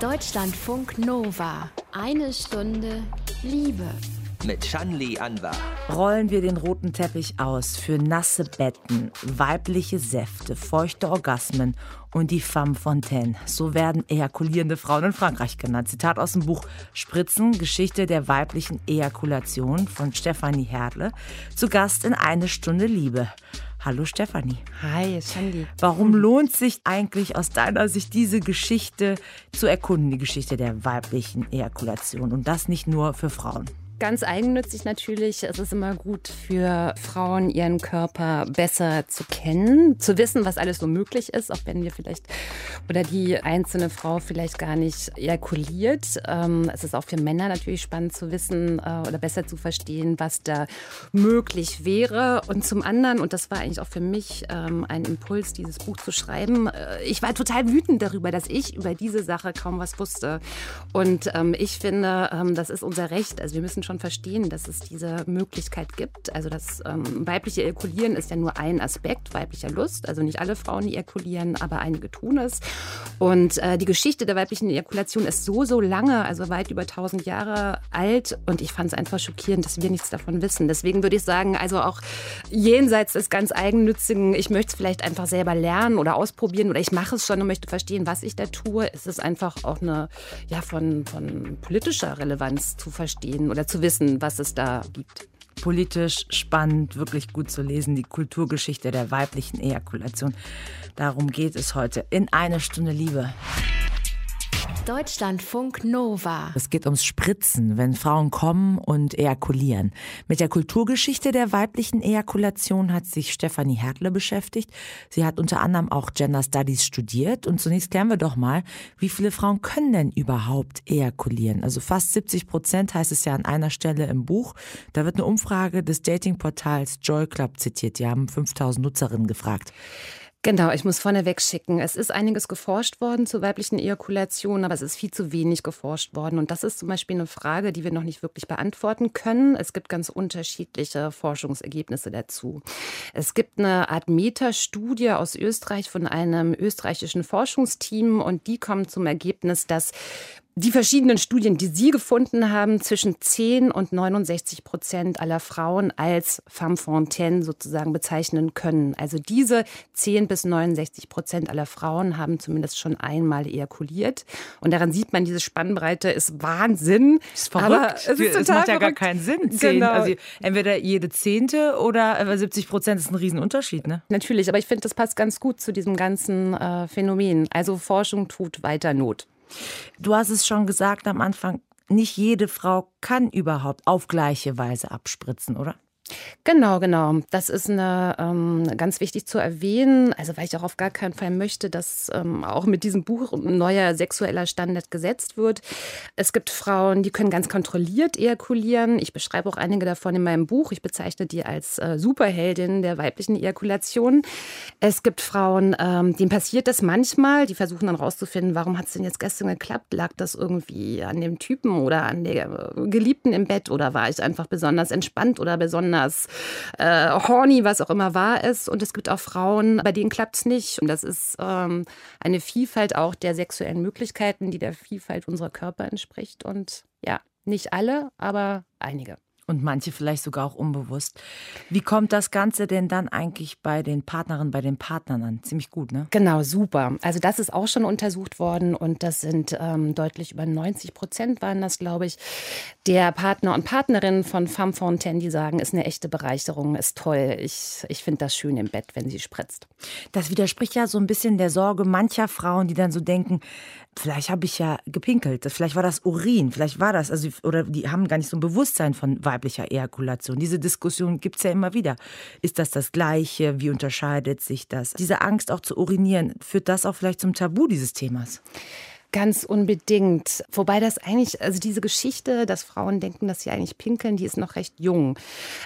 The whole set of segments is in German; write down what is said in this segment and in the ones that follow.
Deutschlandfunk Nova. Eine Stunde Liebe. Mit Shanli Anwar. Rollen wir den roten Teppich aus für nasse Betten, weibliche Säfte, feuchte Orgasmen und die Femme Fontaine. So werden ejakulierende Frauen in Frankreich genannt. Zitat aus dem Buch Spritzen, Geschichte der weiblichen Ejakulation von Stefanie Hertle. Zu Gast in Eine Stunde Liebe. Hallo Stefanie. Hi, Shandy. Warum lohnt sich eigentlich aus deiner Sicht diese Geschichte zu erkunden, die Geschichte der weiblichen Ejakulation und das nicht nur für Frauen? Ganz eigennützig natürlich. Es ist immer gut für Frauen, ihren Körper besser zu kennen, zu wissen, was alles so möglich ist, auch wenn wir vielleicht oder die einzelne Frau vielleicht gar nicht ejakuliert. Ähm, es ist auch für Männer natürlich spannend zu wissen äh, oder besser zu verstehen, was da möglich wäre. Und zum anderen, und das war eigentlich auch für mich ähm, ein Impuls, dieses Buch zu schreiben, äh, ich war total wütend darüber, dass ich über diese Sache kaum was wusste. Und ähm, ich finde, das ist unser Recht. Also wir müssen schon verstehen, dass es diese Möglichkeit gibt. Also das ähm, weibliche Ejakulieren ist ja nur ein Aspekt weiblicher Lust. Also nicht alle Frauen ejakulieren, aber einige tun es. Und äh, die Geschichte der weiblichen Ejakulation ist so, so lange, also weit über 1000 Jahre alt. Und ich fand es einfach schockierend, dass wir nichts davon wissen. Deswegen würde ich sagen, also auch jenseits des ganz eigennützigen, ich möchte es vielleicht einfach selber lernen oder ausprobieren oder ich mache es schon und möchte verstehen, was ich da tue, ist es einfach auch eine, ja, von, von politischer Relevanz zu verstehen oder zu zu wissen, was es da gibt. Politisch spannend, wirklich gut zu lesen, die Kulturgeschichte der weiblichen Ejakulation. Darum geht es heute in eine Stunde Liebe. Deutschlandfunk Nova. Es geht ums Spritzen, wenn Frauen kommen und ejakulieren. Mit der Kulturgeschichte der weiblichen Ejakulation hat sich Stefanie Hertle beschäftigt. Sie hat unter anderem auch Gender Studies studiert. Und zunächst klären wir doch mal, wie viele Frauen können denn überhaupt ejakulieren? Also fast 70 Prozent heißt es ja an einer Stelle im Buch. Da wird eine Umfrage des Datingportals Joy Club zitiert. Die haben 5000 Nutzerinnen gefragt. Genau, ich muss vorneweg schicken. Es ist einiges geforscht worden zur weiblichen Ejakulation, aber es ist viel zu wenig geforscht worden. Und das ist zum Beispiel eine Frage, die wir noch nicht wirklich beantworten können. Es gibt ganz unterschiedliche Forschungsergebnisse dazu. Es gibt eine Art Metastudie aus Österreich von einem österreichischen Forschungsteam und die kommen zum Ergebnis, dass die verschiedenen Studien, die Sie gefunden haben, zwischen 10 und 69 Prozent aller Frauen als femme fontaine sozusagen bezeichnen können. Also diese 10 bis 69 Prozent aller Frauen haben zumindest schon einmal ejakuliert. Und daran sieht man, diese Spannbreite ist Wahnsinn. Das ist verrückt. Aber es, ist es macht ja gar keinen Sinn. 10. Genau. Also entweder jede Zehnte oder 70 Prozent ist ein Riesenunterschied. Ne? Natürlich, aber ich finde, das passt ganz gut zu diesem ganzen äh, Phänomen. Also Forschung tut weiter Not. Du hast es schon gesagt am Anfang, nicht jede Frau kann überhaupt auf gleiche Weise abspritzen, oder? Genau, genau. Das ist eine, ähm, ganz wichtig zu erwähnen. Also weil ich auch auf gar keinen Fall möchte, dass ähm, auch mit diesem Buch ein neuer sexueller Standard gesetzt wird. Es gibt Frauen, die können ganz kontrolliert ejakulieren. Ich beschreibe auch einige davon in meinem Buch. Ich bezeichne die als äh, Superheldin der weiblichen Ejakulation. Es gibt Frauen, ähm, denen passiert das manchmal. Die versuchen dann rauszufinden, warum hat es denn jetzt gestern geklappt? Lag das irgendwie an dem Typen oder an der äh, Geliebten im Bett oder war ich einfach besonders entspannt oder besonders besonders äh, horny, was auch immer wahr ist. Und es gibt auch Frauen, bei denen klappt es nicht. Und das ist ähm, eine Vielfalt auch der sexuellen Möglichkeiten, die der Vielfalt unserer Körper entspricht. Und ja, nicht alle, aber einige und manche vielleicht sogar auch unbewusst. Wie kommt das Ganze denn dann eigentlich bei den Partnerinnen, bei den Partnern an? Ziemlich gut, ne? Genau, super. Also das ist auch schon untersucht worden und das sind ähm, deutlich über 90 Prozent waren das, glaube ich, der Partner und Partnerinnen von Femme Fontaine, die sagen, ist eine echte Bereicherung, ist toll. Ich, ich finde das schön im Bett, wenn sie spritzt. Das widerspricht ja so ein bisschen der Sorge mancher Frauen, die dann so denken, vielleicht habe ich ja gepinkelt, vielleicht war das Urin, vielleicht war das, also, oder die haben gar nicht so ein Bewusstsein von weiblicher Ejakulation. Diese Diskussion gibt es ja immer wieder. Ist das das Gleiche? Wie unterscheidet sich das? Diese Angst auch zu urinieren, führt das auch vielleicht zum Tabu dieses Themas? Ganz unbedingt. Wobei das eigentlich, also diese Geschichte, dass Frauen denken, dass sie eigentlich pinkeln, die ist noch recht jung.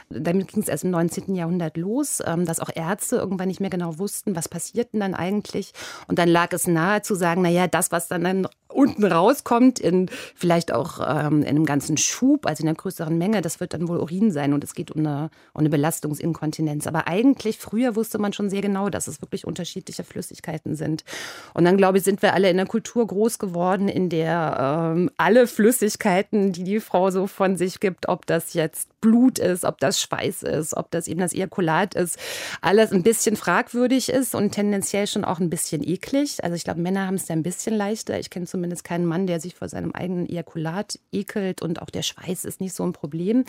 Damit ging es erst im 19. Jahrhundert los, ähm, dass auch Ärzte irgendwann nicht mehr genau wussten, was passiert denn dann eigentlich. Und dann lag es nahe zu sagen, naja, das, was dann, dann unten rauskommt, in vielleicht auch ähm, in einem ganzen Schub, also in einer größeren Menge, das wird dann wohl Urin sein und es geht um eine, um eine Belastungsinkontinenz. Aber eigentlich, früher wusste man schon sehr genau, dass es wirklich unterschiedliche Flüssigkeiten sind. Und dann, glaube ich, sind wir alle in einer Kultur groß geworden, in der ähm, alle Flüssigkeiten, die die Frau so von sich gibt, ob das jetzt Blut ist, ob das Schweiß ist, ob das eben das Ejakulat ist, alles ein bisschen fragwürdig ist und tendenziell schon auch ein bisschen eklig. Also ich glaube, Männer haben es ja ein bisschen leichter. Ich kenne zumindest keinen Mann, der sich vor seinem eigenen Ejakulat ekelt und auch der Schweiß ist nicht so ein Problem.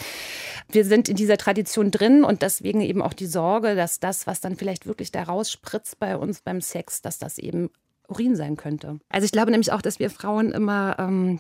Wir sind in dieser Tradition drin und deswegen eben auch die Sorge, dass das, was dann vielleicht wirklich da rausspritzt bei uns beim Sex, dass das eben Urin sein könnte. Also ich glaube nämlich auch, dass wir Frauen immer ähm,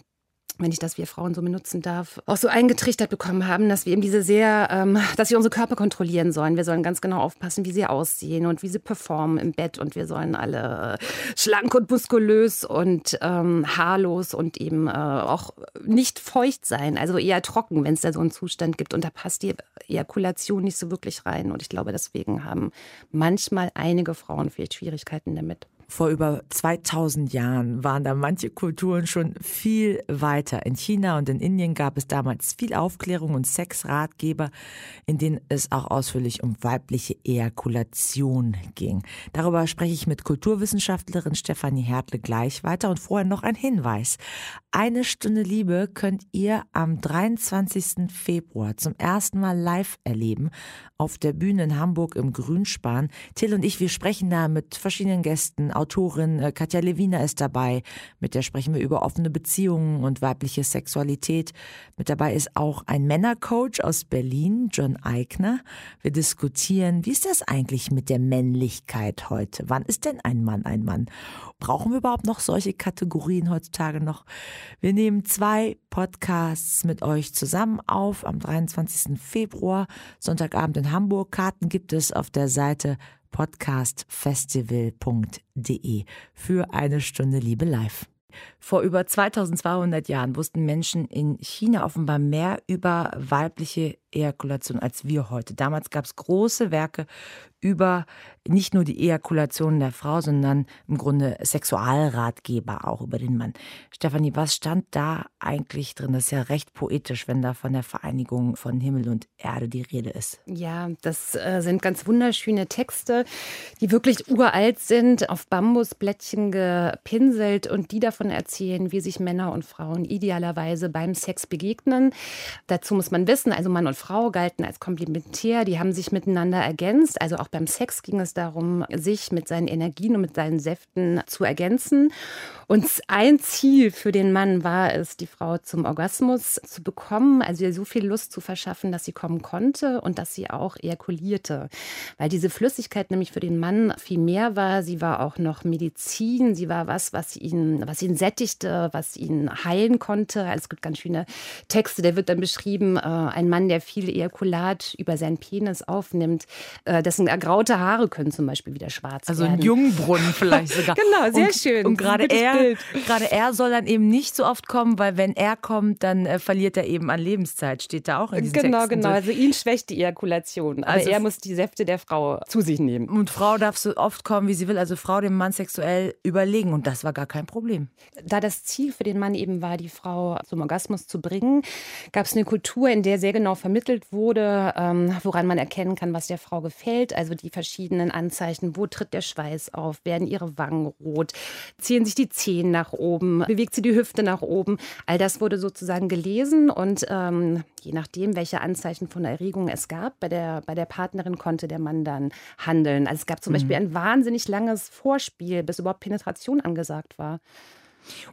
wenn ich das wir Frauen so benutzen darf, auch so eingetrichtert bekommen haben, dass wir eben diese sehr, ähm, dass wir unsere Körper kontrollieren sollen. Wir sollen ganz genau aufpassen, wie sie aussehen und wie sie performen im Bett und wir sollen alle schlank und muskulös und ähm, haarlos und eben äh, auch nicht feucht sein, also eher trocken, wenn es da so einen Zustand gibt. Und da passt die Ejakulation nicht so wirklich rein. Und ich glaube, deswegen haben manchmal einige Frauen vielleicht Schwierigkeiten damit vor über 2000 Jahren waren da manche Kulturen schon viel weiter. In China und in Indien gab es damals viel Aufklärung und Sexratgeber, in denen es auch ausführlich um weibliche Ejakulation ging. Darüber spreche ich mit Kulturwissenschaftlerin Stefanie Hertle gleich weiter und vorher noch ein Hinweis. Eine Stunde Liebe könnt ihr am 23. Februar zum ersten Mal live erleben auf der Bühne in Hamburg im Grünspan. Till und ich, wir sprechen da mit verschiedenen Gästen, Autorin äh, Katja Lewina ist dabei. Mit der sprechen wir über offene Beziehungen und weibliche Sexualität. Mit dabei ist auch ein Männercoach aus Berlin, John Eigner. Wir diskutieren, wie ist das eigentlich mit der Männlichkeit heute? Wann ist denn ein Mann ein Mann? Brauchen wir überhaupt noch solche Kategorien heutzutage noch? Wir nehmen zwei Podcasts mit euch zusammen auf am 23. Februar, Sonntagabend in Hamburg. Karten gibt es auf der Seite podcastfestival.de für eine Stunde Liebe live. Vor über 2200 Jahren wussten Menschen in China offenbar mehr über weibliche Ejakulation als wir heute. Damals gab es große Werke über nicht nur die Ejakulation der Frau, sondern im Grunde Sexualratgeber auch über den Mann. Stefanie, was stand da eigentlich drin? Das ist ja recht poetisch, wenn da von der Vereinigung von Himmel und Erde die Rede ist. Ja, das äh, sind ganz wunderschöne Texte, die wirklich uralt sind, auf Bambusblättchen gepinselt und die davon erzählen, wie sich Männer und Frauen idealerweise beim Sex begegnen. Dazu muss man wissen, also Mann und Frau galten als komplementär, die haben sich miteinander ergänzt. Also auch beim Sex ging es darum, sich mit seinen Energien und mit seinen Säften zu ergänzen. Und ein Ziel für den Mann war es, die Frau zum Orgasmus zu bekommen, also ihr so viel Lust zu verschaffen, dass sie kommen konnte und dass sie auch ejakulierte. Weil diese Flüssigkeit nämlich für den Mann viel mehr war. Sie war auch noch Medizin, sie war was, was ihn, was ihn sättigte, was ihn heilen konnte. Es gibt ganz schöne Texte, der wird dann beschrieben, äh, ein Mann, der viel Ejakulat über seinen Penis aufnimmt, äh, dessen ergraute Haare können zum Beispiel wieder schwarz also werden. Also ein Jungbrunnen vielleicht sogar. genau, sehr und, schön. Und gerade er Gerade er soll dann eben nicht so oft kommen, weil wenn er kommt, dann äh, verliert er eben an Lebenszeit, steht da auch in diesen Genau, Texten genau. So. Also ihn schwächt die Ejakulation. Aber also er muss die Säfte der Frau zu sich nehmen. Und Frau darf so oft kommen, wie sie will. Also Frau dem Mann sexuell überlegen. Und das war gar kein Problem. Da das Ziel für den Mann eben war, die Frau zum Orgasmus zu bringen, gab es eine Kultur, in der sehr genau vermittelt wurde, ähm, woran man erkennen kann, was der Frau gefällt. Also die verschiedenen Anzeichen. Wo tritt der Schweiß auf? Werden ihre Wangen rot? Ziehen sich die Zehen nach oben? bewegt sie die Hüfte nach oben. All das wurde sozusagen gelesen und ähm, je nachdem, welche Anzeichen von Erregung es gab, bei der, bei der Partnerin konnte der Mann dann handeln. Also es gab zum mhm. Beispiel ein wahnsinnig langes Vorspiel, bis überhaupt Penetration angesagt war.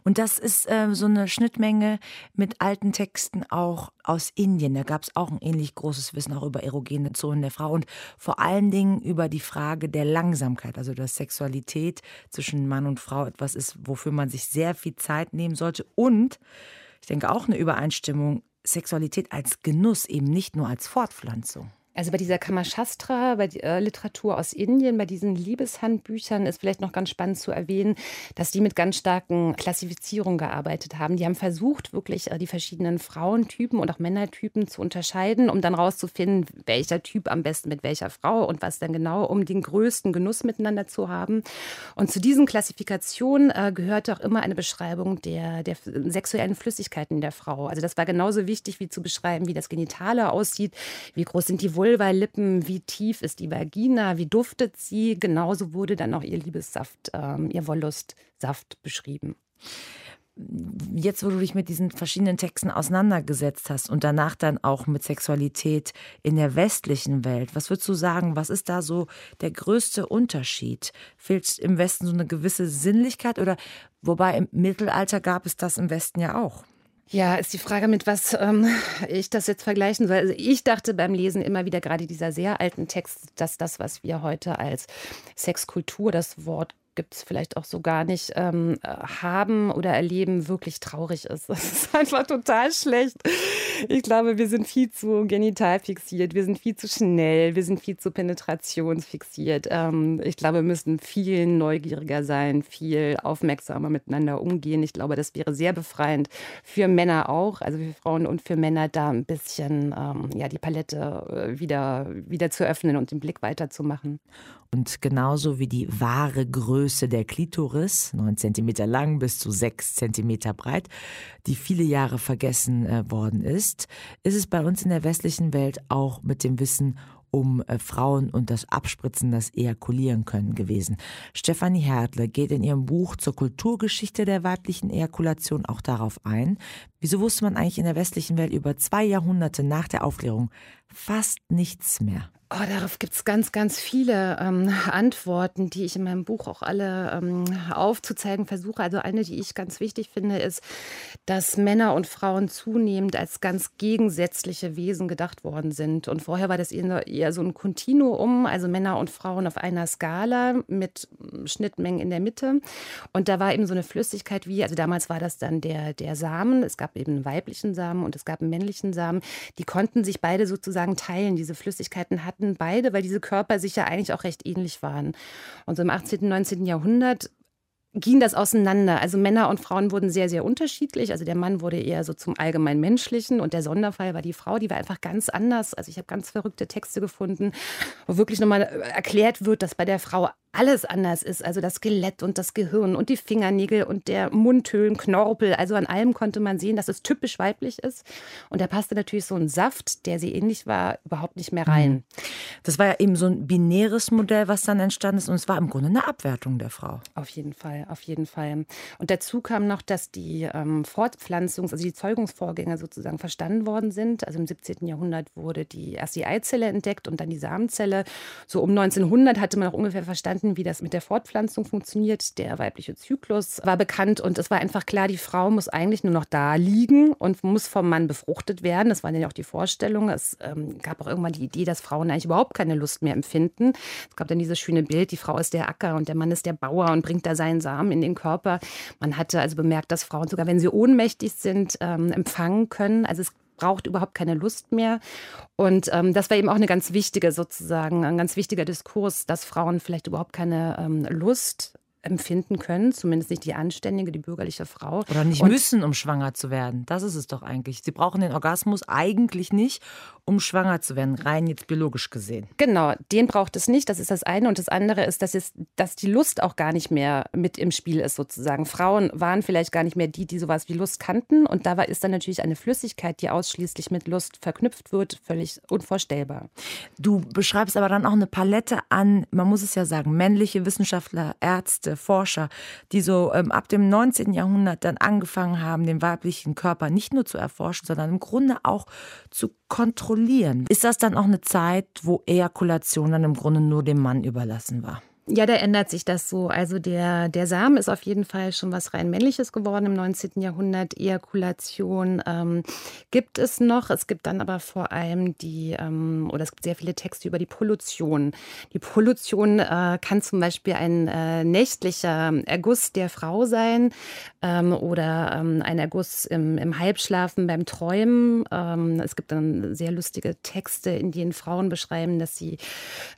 Und das ist äh, so eine Schnittmenge mit alten Texten auch aus Indien. Da gab es auch ein ähnlich großes Wissen auch über erogene Zonen der Frau und vor allen Dingen über die Frage der Langsamkeit, also dass Sexualität zwischen Mann und Frau etwas ist, wofür man sich sehr viel Zeit nehmen sollte. Und ich denke auch eine Übereinstimmung, Sexualität als Genuss, eben nicht nur als Fortpflanzung. Also bei dieser Kamashastra, bei der äh, Literatur aus Indien, bei diesen Liebeshandbüchern ist vielleicht noch ganz spannend zu erwähnen, dass die mit ganz starken Klassifizierungen gearbeitet haben. Die haben versucht, wirklich äh, die verschiedenen Frauentypen und auch Männertypen zu unterscheiden, um dann rauszufinden, welcher Typ am besten mit welcher Frau und was dann genau, um den größten Genuss miteinander zu haben. Und zu diesen Klassifikationen äh, gehörte auch immer eine Beschreibung der, der sexuellen Flüssigkeiten der Frau. Also das war genauso wichtig, wie zu beschreiben, wie das Genitale aussieht, wie groß sind die Vulvalippen, wie tief ist die Vagina, wie duftet sie. Genauso wurde dann auch ihr Liebessaft, ähm, ihr Wollustsaft beschrieben. Jetzt, wo du dich mit diesen verschiedenen Texten auseinandergesetzt hast und danach dann auch mit Sexualität in der westlichen Welt, was würdest du sagen, was ist da so der größte Unterschied? Fehlt im Westen so eine gewisse Sinnlichkeit oder wobei im Mittelalter gab es das im Westen ja auch? Ja, ist die Frage, mit was ähm, ich das jetzt vergleichen soll. Also ich dachte beim Lesen immer wieder gerade dieser sehr alten Text, dass das, was wir heute als Sexkultur, das Wort gibt es vielleicht auch so gar nicht, ähm, haben oder erleben, wirklich traurig ist. Das ist einfach total schlecht. Ich glaube, wir sind viel zu genital fixiert, wir sind viel zu schnell, wir sind viel zu penetrationsfixiert. Ähm, ich glaube, wir müssen viel neugieriger sein, viel aufmerksamer miteinander umgehen. Ich glaube, das wäre sehr befreiend für Männer auch, also für Frauen und für Männer, da ein bisschen ähm, ja, die Palette äh, wieder, wieder zu öffnen und den Blick weiterzumachen. Und genauso wie die wahre Größe der Klitoris, 9 cm lang bis zu 6 cm breit, die viele Jahre vergessen äh, worden ist, ist es bei uns in der westlichen Welt auch mit dem Wissen um äh, Frauen und das Abspritzen, das Ejakulieren können gewesen. Stefanie Hertle geht in ihrem Buch zur Kulturgeschichte der weiblichen Ejakulation auch darauf ein. Wieso wusste man eigentlich in der westlichen Welt über zwei Jahrhunderte nach der Aufklärung fast nichts mehr? Oh, darauf gibt es ganz, ganz viele ähm, Antworten, die ich in meinem Buch auch alle ähm, aufzuzeigen versuche. Also eine, die ich ganz wichtig finde, ist, dass Männer und Frauen zunehmend als ganz gegensätzliche Wesen gedacht worden sind. Und vorher war das eher so ein Kontinuum, also Männer und Frauen auf einer Skala mit Schnittmengen in der Mitte. Und da war eben so eine Flüssigkeit wie, also damals war das dann der, der Samen. Es gab eben einen weiblichen Samen und es gab einen männlichen Samen. Die konnten sich beide sozusagen teilen. Diese Flüssigkeiten hatten hatten beide, weil diese Körper sich ja eigentlich auch recht ähnlich waren. Und so im 18., 19. Jahrhundert ging das auseinander. Also Männer und Frauen wurden sehr, sehr unterschiedlich. Also der Mann wurde eher so zum allgemein menschlichen und der Sonderfall war die Frau, die war einfach ganz anders. Also ich habe ganz verrückte Texte gefunden, wo wirklich nochmal erklärt wird, dass bei der Frau alles anders ist. Also das Skelett und das Gehirn und die Fingernägel und der Mundhöhlenknorpel. Also an allem konnte man sehen, dass es typisch weiblich ist. Und da passte natürlich so ein Saft, der sehr ähnlich war, überhaupt nicht mehr rein. Mhm. Das war ja eben so ein binäres Modell, was dann entstanden ist. Und es war im Grunde eine Abwertung der Frau. Auf jeden Fall, auf jeden Fall. Und dazu kam noch, dass die ähm, Fortpflanzungs-, also die Zeugungsvorgänge sozusagen verstanden worden sind. Also im 17. Jahrhundert wurde die erst die Eizelle entdeckt und dann die Samenzelle. So um 1900 hatte man auch ungefähr verstanden, verstanden, wie das mit der Fortpflanzung funktioniert. Der weibliche Zyklus war bekannt und es war einfach klar, die Frau muss eigentlich nur noch da liegen und muss vom Mann befruchtet werden. Das waren ja auch die Vorstellungen. Es ähm, gab auch irgendwann die Idee, dass Frauen eigentlich überhaupt keine Lust mehr empfinden. Es gab dann dieses schöne Bild, die Frau ist der Acker und der Mann ist der Bauer und bringt da seinen Samen in den Körper. Man hatte also bemerkt, dass Frauen sogar, wenn sie ohnmächtig sind, ähm, empfangen können. Also es braucht überhaupt keine Lust mehr. Und ähm, das war eben auch eine ganz wichtige sozusagen, ein ganz wichtiger Diskurs, dass Frauen vielleicht überhaupt keine ähm, Lust empfinden können, zumindest nicht die anständige, die bürgerliche Frau. Oder nicht und müssen, um schwanger zu werden. Das ist es doch eigentlich. Sie brauchen den Orgasmus eigentlich nicht, um schwanger zu werden, rein jetzt biologisch gesehen. Genau, den braucht es nicht. Das ist das eine. Und das andere ist, dass, es, dass die Lust auch gar nicht mehr mit im Spiel ist, sozusagen. Frauen waren vielleicht gar nicht mehr die, die sowas wie Lust kannten. Und da ist dann natürlich eine Flüssigkeit, die ausschließlich mit Lust verknüpft wird, völlig unvorstellbar. Du beschreibst aber dann auch eine Palette an, man muss es ja sagen, männliche Wissenschaftler, Ärzte, Ärzte, Forscher, die so ähm, ab dem 19. Jahrhundert dann angefangen haben, den weiblichen Körper nicht nur zu erforschen, sondern im Grunde auch zu kontrollieren. Ist das dann auch eine Zeit, wo Ejakulation dann im Grunde nur dem Mann überlassen war? Ja, da ändert sich das so. Also der, der Samen ist auf jeden Fall schon was rein männliches geworden im 19. Jahrhundert. Ejakulation ähm, gibt es noch. Es gibt dann aber vor allem die, ähm, oder es gibt sehr viele Texte über die Pollution. Die Pollution äh, kann zum Beispiel ein äh, nächtlicher Erguss der Frau sein ähm, oder ähm, ein Erguss im, im Halbschlafen beim Träumen. Ähm, es gibt dann sehr lustige Texte, in denen Frauen beschreiben, dass sie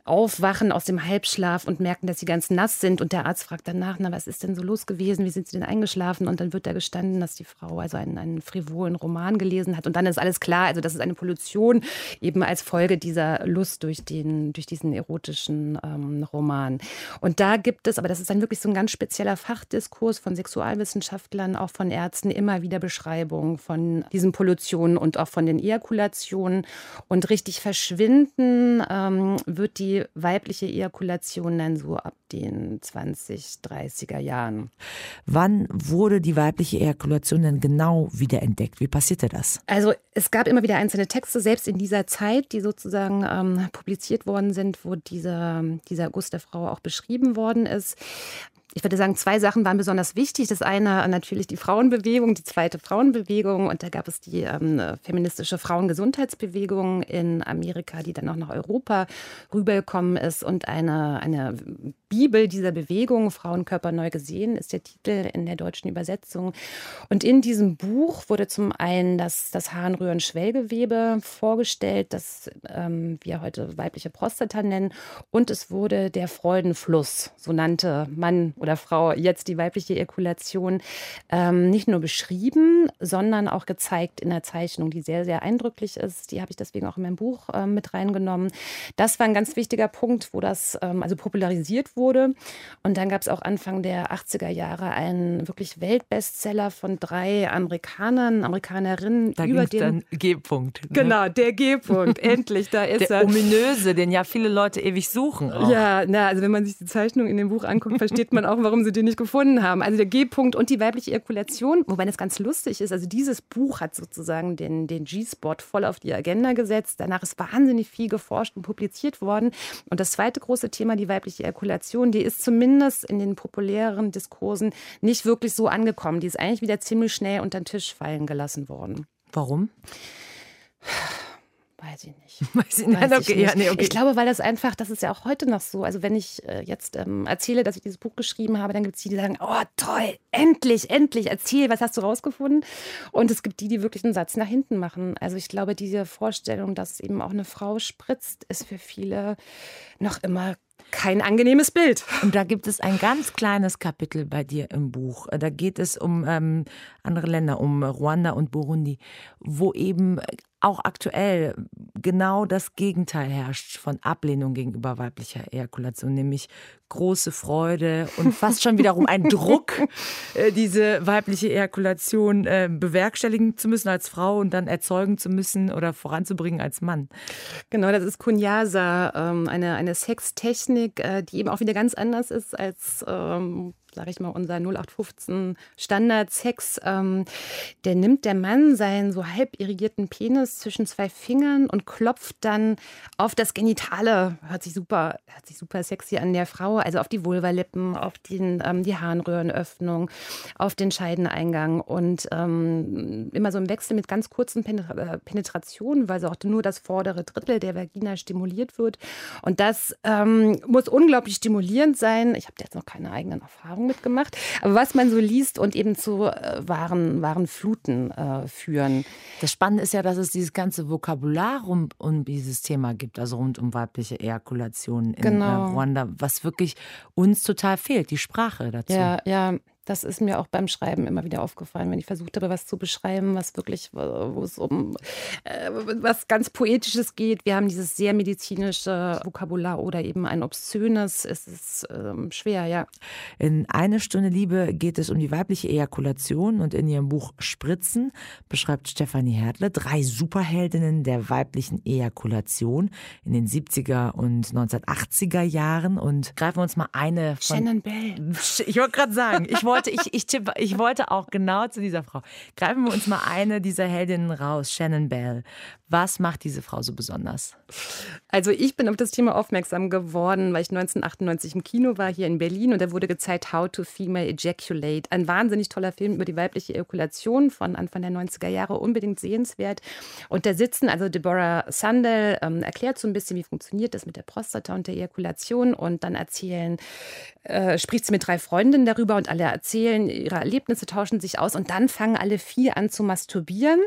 aufwachen aus dem Halbschlaf und merken, dass sie ganz nass sind. Und der Arzt fragt danach, na, was ist denn so los gewesen? Wie sind sie denn eingeschlafen? Und dann wird da gestanden, dass die Frau also einen, einen frivolen Roman gelesen hat. Und dann ist alles klar. Also, das ist eine Pollution eben als Folge dieser Lust durch, den, durch diesen erotischen ähm, Roman. Und da gibt es, aber das ist dann wirklich so ein ganz spezieller Fachdiskurs von Sexualwissenschaftlern, auch von Ärzten, immer wieder Beschreibungen von diesen Pollutionen und auch von den Ejakulationen. Und richtig verschwinden ähm, wird die weibliche Ejakulation dann so ab den 20, 30er Jahren. Wann wurde die weibliche Ejakulation denn genau wiederentdeckt? Wie passierte das? Also es gab immer wieder einzelne Texte, selbst in dieser Zeit, die sozusagen ähm, publiziert worden sind, wo dieser, dieser Guss der Frau auch beschrieben worden ist ich würde sagen, zwei Sachen waren besonders wichtig. Das eine natürlich die Frauenbewegung, die zweite Frauenbewegung. Und da gab es die ähm, feministische Frauengesundheitsbewegung in Amerika, die dann auch nach Europa rübergekommen ist. Und eine, eine Bibel dieser Bewegung, Frauenkörper neu gesehen, ist der Titel in der deutschen Übersetzung. Und in diesem Buch wurde zum einen das, das Harnröhren-Schwellgewebe vorgestellt, das ähm, wir heute weibliche Prostata nennen. Und es wurde der Freudenfluss, so nannte man oder Frau jetzt die weibliche Ejakulation ähm, nicht nur beschrieben, sondern auch gezeigt in der Zeichnung, die sehr, sehr eindrücklich ist. Die habe ich deswegen auch in meinem Buch äh, mit reingenommen. Das war ein ganz wichtiger Punkt, wo das ähm, also popularisiert wurde. Und dann gab es auch Anfang der 80er Jahre einen wirklich Weltbestseller von drei Amerikanern, Amerikanerinnen da über den G-Punkt. Ne? Genau, der G-Punkt. Endlich, da ist der er. ominöse, den ja viele Leute ewig suchen. Auch. Ja, na, also wenn man sich die Zeichnung in dem Buch anguckt, versteht man auch, warum sie den nicht gefunden haben. Also der G-Punkt und die weibliche Ejakulation, wobei das ganz lustig ist. Also dieses Buch hat sozusagen den, den G-Spot voll auf die Agenda gesetzt. Danach ist wahnsinnig viel geforscht und publiziert worden. Und das zweite große Thema, die weibliche Ejakulation, die ist zumindest in den populären Diskursen nicht wirklich so angekommen. Die ist eigentlich wieder ziemlich schnell unter den Tisch fallen gelassen worden. Warum? Weiß ich nicht. Weiß ich, Nein, Weiß okay, ich, nicht. Ja, nee, okay. ich glaube, weil das einfach, das ist ja auch heute noch so. Also wenn ich äh, jetzt ähm, erzähle, dass ich dieses Buch geschrieben habe, dann gibt es die, die sagen, oh toll, endlich, endlich, erzähl, was hast du rausgefunden? Und es gibt die, die wirklich einen Satz nach hinten machen. Also ich glaube, diese Vorstellung, dass eben auch eine Frau spritzt, ist für viele noch immer kein angenehmes Bild. Und da gibt es ein ganz kleines Kapitel bei dir im Buch. Da geht es um ähm, andere Länder, um Ruanda und Burundi, wo eben auch aktuell genau das Gegenteil herrscht von Ablehnung gegenüber weiblicher Ejakulation, nämlich große Freude und fast schon wiederum ein Druck, äh, diese weibliche Ejakulation äh, bewerkstelligen zu müssen als Frau und dann erzeugen zu müssen oder voranzubringen als Mann. Genau, das ist Kunyasa, ähm, eine, eine Sextechnik, äh, die eben auch wieder ganz anders ist als ähm, sage ich mal, unser 0815 Standard-Sex, ähm, der nimmt der Mann seinen so halb irrigierten Penis zwischen zwei Fingern und klopft dann auf das Genitale. Hört sich super, hört sich super sexy an der Frau, also auf die Vulvalippen, auf den, ähm, die Harnröhrenöffnung, auf den Scheideneingang und ähm, immer so im Wechsel mit ganz kurzen Penetra äh, Penetrationen, weil so auch nur das vordere Drittel der Vagina stimuliert wird. Und das ähm, muss unglaublich stimulierend sein. Ich habe jetzt noch keine eigenen Erfahrungen Erfahrung mitgemacht. Aber was man so liest und eben zu äh, wahren, wahren Fluten äh, führen. Das Spannende ist ja, dass es dieses ganze Vokabular um, um dieses Thema gibt, also rund um weibliche Ejakulation in Genau. äh, Ruanda, was wirklich uns total fehlt, die Sprache dazu. Ja, ja. Das ist mir auch beim Schreiben immer wieder aufgefallen, wenn ich versucht habe, was zu beschreiben, was wirklich, wo es um äh, was ganz Poetisches geht. Wir haben dieses sehr medizinische Vokabular oder eben ein obszönes. Es ist ähm, schwer, ja. In Eine Stunde Liebe geht es um die weibliche Ejakulation und in ihrem Buch Spritzen beschreibt Stefanie Hertle drei Superheldinnen der weiblichen Ejakulation in den 70er und 1980er Jahren und greifen wir uns mal eine von Shannon Bell. Ich wollte gerade sagen, ich wollte wollte, ich, ich, tippe, ich wollte auch genau zu dieser Frau. Greifen wir uns mal eine dieser Heldinnen raus, Shannon Bell. Was macht diese Frau so besonders? Also ich bin auf das Thema aufmerksam geworden, weil ich 1998 im Kino war hier in Berlin und da wurde gezeigt How to Female Ejaculate. Ein wahnsinnig toller Film über die weibliche Ejakulation von Anfang der 90er Jahre, unbedingt sehenswert. Und da sitzen, also Deborah Sandel ähm, erklärt so ein bisschen, wie funktioniert das mit der Prostata und der Ejakulation und dann erzählen, äh, spricht sie mit drei Freundinnen darüber und alle erzählen ihre Erlebnisse, tauschen sich aus und dann fangen alle vier an zu masturbieren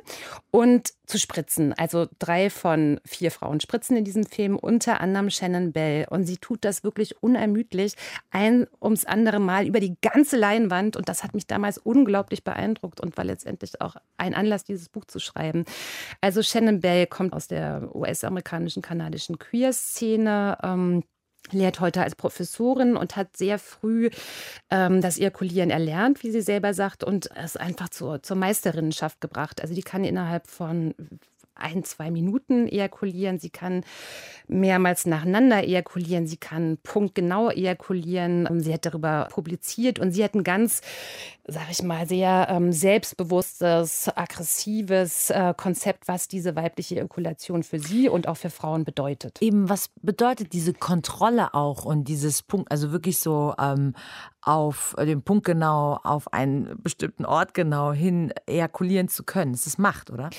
und zu spritzen. Also drei von vier Frauen spritzen in diesem Film, unter anderem Shannon Bell. Und sie tut das wirklich unermüdlich, ein ums andere Mal über die ganze Leinwand. Und das hat mich damals unglaublich beeindruckt und war letztendlich auch ein Anlass, dieses Buch zu schreiben. Also Shannon Bell kommt aus der US-amerikanischen, kanadischen Queer-Szene. Ähm, lehrt heute als Professorin und hat sehr früh ähm, das Ejakulieren erlernt, wie sie selber sagt, und es einfach zur, zur Meisterinnenschaft gebracht. Also die kann innerhalb von ein, zwei Minuten ejakulieren, sie kann mehrmals nacheinander ejakulieren, sie kann punktgenau ejakulieren. Sie hat darüber publiziert und sie hat ein ganz, sag ich mal, sehr ähm, selbstbewusstes, aggressives äh, Konzept, was diese weibliche Ejakulation für sie und auch für Frauen bedeutet. Eben, was bedeutet diese Kontrolle auch und dieses Punkt, also wirklich so ähm, auf den Punkt genau, auf einen bestimmten Ort genau hin ejakulieren zu können? Es ist Macht, oder?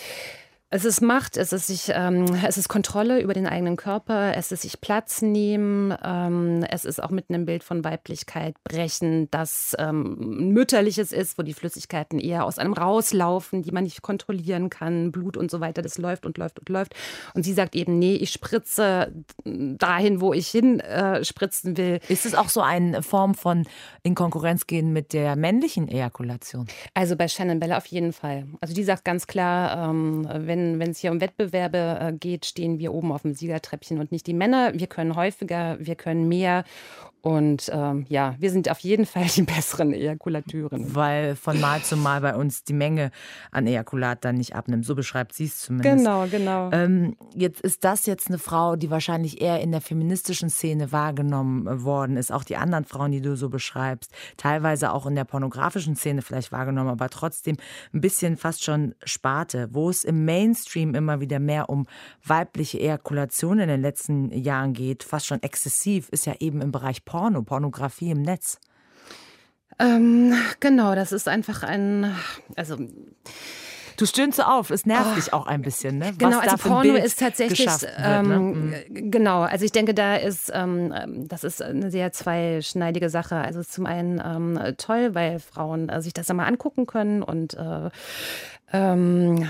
Es ist Macht, es ist, sich, ähm, es ist Kontrolle über den eigenen Körper, es ist sich Platz nehmen, ähm, es ist auch mit einem Bild von Weiblichkeit brechen, das ähm, mütterliches ist, wo die Flüssigkeiten eher aus einem rauslaufen, die man nicht kontrollieren kann, Blut und so weiter, das läuft und läuft und läuft. Und sie sagt eben, nee, ich spritze dahin, wo ich hin äh, spritzen will. Ist es auch so eine Form von in Konkurrenz gehen mit der männlichen Ejakulation? Also bei Shannon Bella auf jeden Fall. Also die sagt ganz klar, ähm, wenn wenn es hier um Wettbewerbe äh, geht, stehen wir oben auf dem Siegertreppchen und nicht die Männer. Wir können häufiger, wir können mehr. Und ähm, ja, wir sind auf jeden Fall die besseren Ejakulateurinnen. Weil von Mal zu Mal bei uns die Menge an Ejakulat dann nicht abnimmt. So beschreibt sie es zumindest. Genau, genau. Ähm, jetzt ist das jetzt eine Frau, die wahrscheinlich eher in der feministischen Szene wahrgenommen äh, worden ist. Auch die anderen Frauen, die du so beschreibst. Teilweise auch in der pornografischen Szene vielleicht wahrgenommen, aber trotzdem ein bisschen fast schon Sparte, wo es im Mainstream immer wieder mehr um weibliche Ejakulation in den letzten Jahren geht. Fast schon exzessiv ist ja eben im Bereich Porn Porno, Pornografie im Netz? Ähm, genau, das ist einfach ein, also Du stöhnst so auf, es nervt oh, dich auch ein bisschen, ne? Genau, Was also Porno ist tatsächlich, wird, ne? ähm, mhm. genau, also ich denke, da ist, ähm, das ist eine sehr zweischneidige Sache. Also zum einen ähm, toll, weil Frauen äh, sich das einmal angucken können und äh, ähm,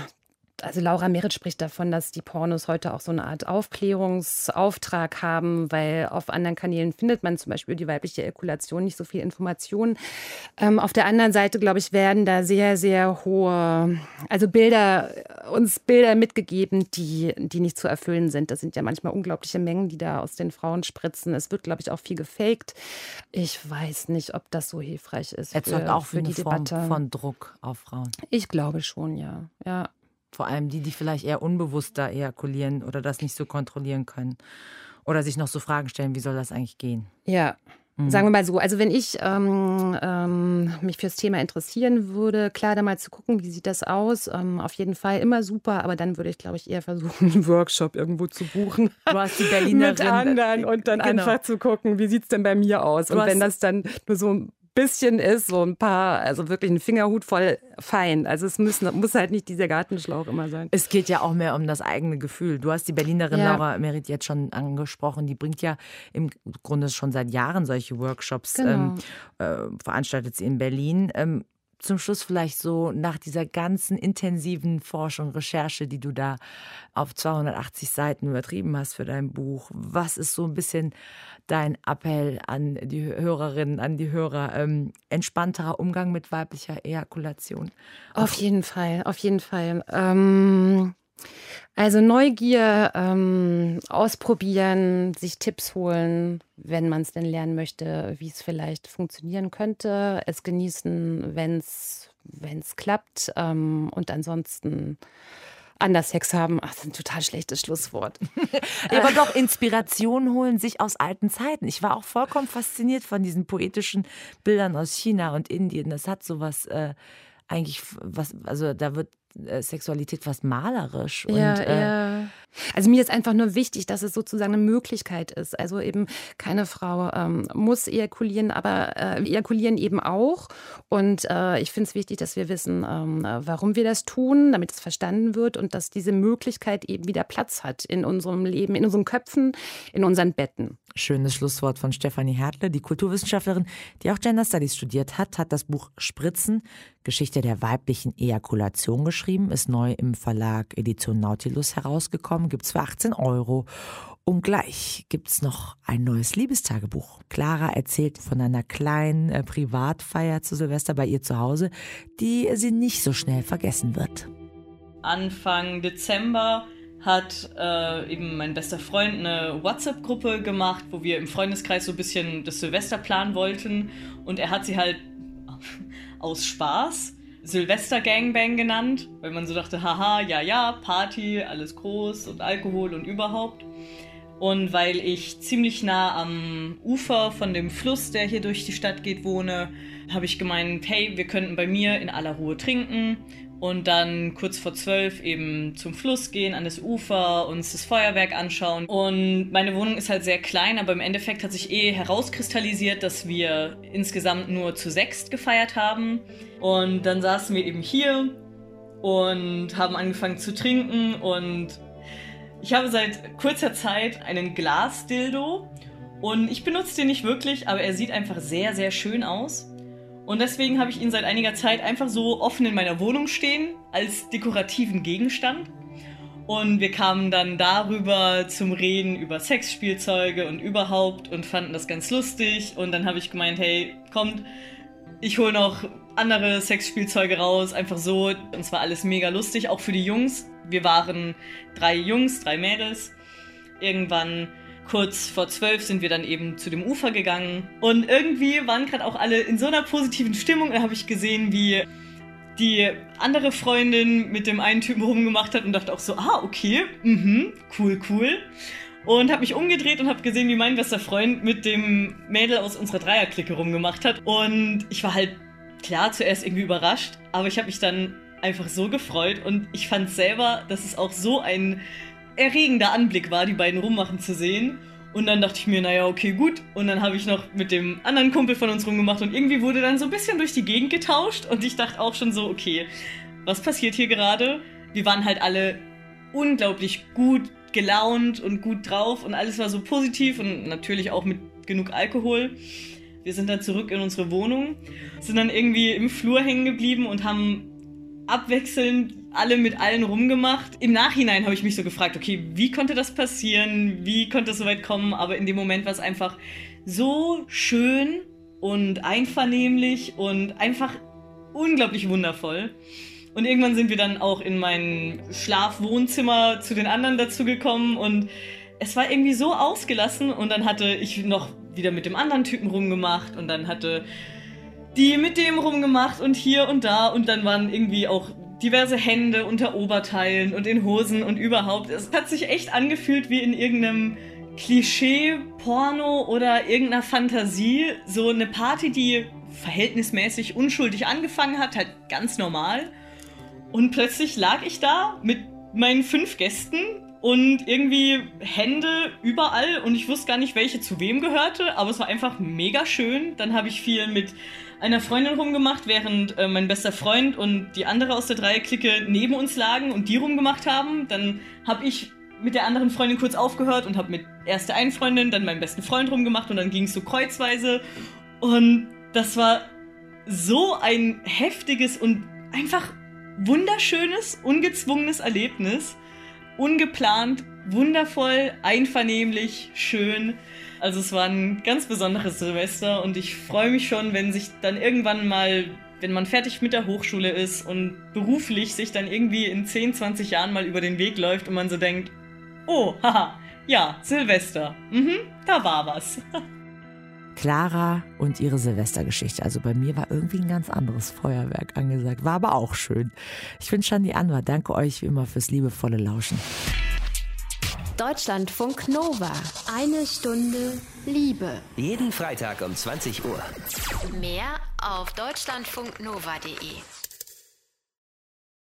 also Laura Merit spricht davon, dass die Pornos heute auch so eine Art Aufklärungsauftrag haben, weil auf anderen Kanälen findet man zum Beispiel die weibliche Ejakulation nicht so viel Informationen. Ähm, auf der anderen Seite, glaube ich, werden da sehr, sehr hohe, also Bilder, uns Bilder mitgegeben, die, die nicht zu erfüllen sind. Das sind ja manchmal unglaubliche Mengen, die da aus den Frauen spritzen. Es wird, glaube ich, auch viel gefaked. Ich weiß nicht, ob das so hilfreich ist. Erzeugt auch für die Form Debatte. von Druck auf Frauen. Ich glaube schon, ja. Ja. Vor allem die, die vielleicht eher unbewusster ejakulieren oder das nicht so kontrollieren können. Oder sich noch so Fragen stellen, wie soll das eigentlich gehen? Ja, mhm. Sagen wir mal so, also wenn ich ähm, ähm, mich fürs Thema interessieren würde, klar da mal zu gucken, wie sieht das aus, ähm, auf jeden Fall immer super, aber dann würde ich, glaube ich, eher versuchen, einen Workshop irgendwo zu buchen. Du hast die Berlinerin. Mit anderen und dann genau. einfach zu gucken, wie sieht es denn bei mir aus? Du und wenn das dann nur so bisschen ist, so ein paar, also wirklich ein Fingerhut voll fein. Also es müssen, muss halt nicht dieser Gartenschlauch immer sein. Es geht ja auch mehr um das eigene Gefühl. Du hast die Berlinerin ja. Laura Merit jetzt schon angesprochen. Die bringt ja im Grunde schon seit Jahren solche Workshops, genau. ähm, äh, veranstaltet sie in Berlin. Ähm, zum Schluss vielleicht so nach dieser ganzen intensiven Forschung, Recherche, die du da auf 280 Seiten übertrieben hast für dein Buch, was ist so ein bisschen dein Appell an die Hörerinnen, an die Hörer? Ähm, entspannterer Umgang mit weiblicher Ejakulation? Auf jeden Fall, auf jeden Fall. Ähm also Neugier, ähm, ausprobieren, sich Tipps holen, wenn man es denn lernen möchte, wie es vielleicht funktionieren könnte. Es genießen, wenn es klappt. Ähm, und ansonsten anders Sex haben. Ach, das ist ein total schlechtes Schlusswort. aber doch Inspiration holen sich aus alten Zeiten. Ich war auch vollkommen fasziniert von diesen poetischen Bildern aus China und Indien. Das hat sowas äh, eigentlich was, also da wird Sexualität fast malerisch. Ja, und, äh, ja. Also mir ist einfach nur wichtig, dass es sozusagen eine Möglichkeit ist. Also eben keine Frau ähm, muss ejakulieren, aber äh, ejakulieren eben auch. Und äh, ich finde es wichtig, dass wir wissen, ähm, warum wir das tun, damit es verstanden wird und dass diese Möglichkeit eben wieder Platz hat in unserem Leben, in unseren Köpfen, in unseren Betten. Schönes Schlusswort von Stefanie Hertle, die Kulturwissenschaftlerin, die auch Gender Studies studiert hat, hat das Buch Spritzen, Geschichte der weiblichen Ejakulation geschrieben, ist neu im Verlag Edition Nautilus herausgekommen, gibt's für 18 Euro. Und gleich gibt's noch ein neues Liebestagebuch. Clara erzählt von einer kleinen äh, Privatfeier zu Silvester bei ihr zu Hause, die sie nicht so schnell vergessen wird. Anfang Dezember hat äh, eben mein bester Freund eine WhatsApp-Gruppe gemacht, wo wir im Freundeskreis so ein bisschen das Silvester planen wollten. Und er hat sie halt aus Spaß Silvester Gangbang genannt, weil man so dachte, haha, ja, ja, Party, alles groß und Alkohol und überhaupt. Und weil ich ziemlich nah am Ufer von dem Fluss, der hier durch die Stadt geht, wohne, habe ich gemeint, hey, wir könnten bei mir in aller Ruhe trinken und dann kurz vor zwölf eben zum Fluss gehen, an das Ufer, uns das Feuerwerk anschauen. Und meine Wohnung ist halt sehr klein, aber im Endeffekt hat sich eh herauskristallisiert, dass wir insgesamt nur zu sechst gefeiert haben. Und dann saßen wir eben hier und haben angefangen zu trinken und ich habe seit kurzer Zeit einen Glasdildo und ich benutze den nicht wirklich, aber er sieht einfach sehr, sehr schön aus. Und deswegen habe ich ihn seit einiger Zeit einfach so offen in meiner Wohnung stehen, als dekorativen Gegenstand. Und wir kamen dann darüber zum Reden über Sexspielzeuge und überhaupt und fanden das ganz lustig. Und dann habe ich gemeint, hey, kommt, ich hole noch andere Sexspielzeuge raus, einfach so. Und zwar alles mega lustig, auch für die Jungs. Wir waren drei Jungs, drei Mädels. Irgendwann kurz vor zwölf sind wir dann eben zu dem Ufer gegangen. Und irgendwie waren gerade auch alle in so einer positiven Stimmung. Da habe ich gesehen, wie die andere Freundin mit dem einen Typen rumgemacht hat und dachte auch so, ah, okay, mhm, cool, cool. Und habe mich umgedreht und habe gesehen, wie mein bester Freund mit dem Mädel aus unserer Dreierklicke rumgemacht hat. Und ich war halt, klar, zuerst irgendwie überrascht, aber ich habe mich dann einfach so gefreut und ich fand selber, dass es auch so ein erregender Anblick war, die beiden rummachen zu sehen. Und dann dachte ich mir, naja, okay, gut. Und dann habe ich noch mit dem anderen Kumpel von uns rumgemacht und irgendwie wurde dann so ein bisschen durch die Gegend getauscht. Und ich dachte auch schon so, okay, was passiert hier gerade? Wir waren halt alle unglaublich gut gelaunt und gut drauf und alles war so positiv und natürlich auch mit genug Alkohol. Wir sind dann zurück in unsere Wohnung, sind dann irgendwie im Flur hängen geblieben und haben abwechselnd alle mit allen rumgemacht. Im Nachhinein habe ich mich so gefragt, okay, wie konnte das passieren? Wie konnte es so weit kommen? Aber in dem Moment war es einfach so schön und einvernehmlich und einfach unglaublich wundervoll. Und irgendwann sind wir dann auch in mein Schlafwohnzimmer zu den anderen dazugekommen und es war irgendwie so ausgelassen und dann hatte ich noch wieder mit dem anderen Typen rumgemacht und dann hatte die mit dem rumgemacht und hier und da und dann waren irgendwie auch diverse Hände unter Oberteilen und in Hosen und überhaupt. Es hat sich echt angefühlt wie in irgendeinem Klischee-Porno oder irgendeiner Fantasie. So eine Party, die verhältnismäßig unschuldig angefangen hat, halt ganz normal. Und plötzlich lag ich da mit meinen fünf Gästen und irgendwie Hände überall und ich wusste gar nicht, welche zu wem gehörte, aber es war einfach mega schön. Dann habe ich viel mit einer Freundin rumgemacht, während äh, mein bester Freund und die andere aus der Dreierklicke neben uns lagen und die rumgemacht haben. Dann habe ich mit der anderen Freundin kurz aufgehört und habe mit erst der einen Freundin, dann meinem besten Freund rumgemacht und dann ging es so kreuzweise. Und das war so ein heftiges und einfach wunderschönes, ungezwungenes Erlebnis. Ungeplant, wundervoll, einvernehmlich, schön. Also es war ein ganz besonderes Silvester und ich freue mich schon, wenn sich dann irgendwann mal, wenn man fertig mit der Hochschule ist und beruflich sich dann irgendwie in 10, 20 Jahren mal über den Weg läuft und man so denkt, oh, haha, ja, Silvester, mhm, da war was. Clara und ihre Silvestergeschichte. Also bei mir war irgendwie ein ganz anderes Feuerwerk angesagt. War aber auch schön. Ich bin Shandi Anwar. Danke euch wie immer fürs liebevolle Lauschen. Deutschlandfunk Nova. Eine Stunde Liebe. Jeden Freitag um 20 Uhr. Mehr auf deutschlandfunknova.de.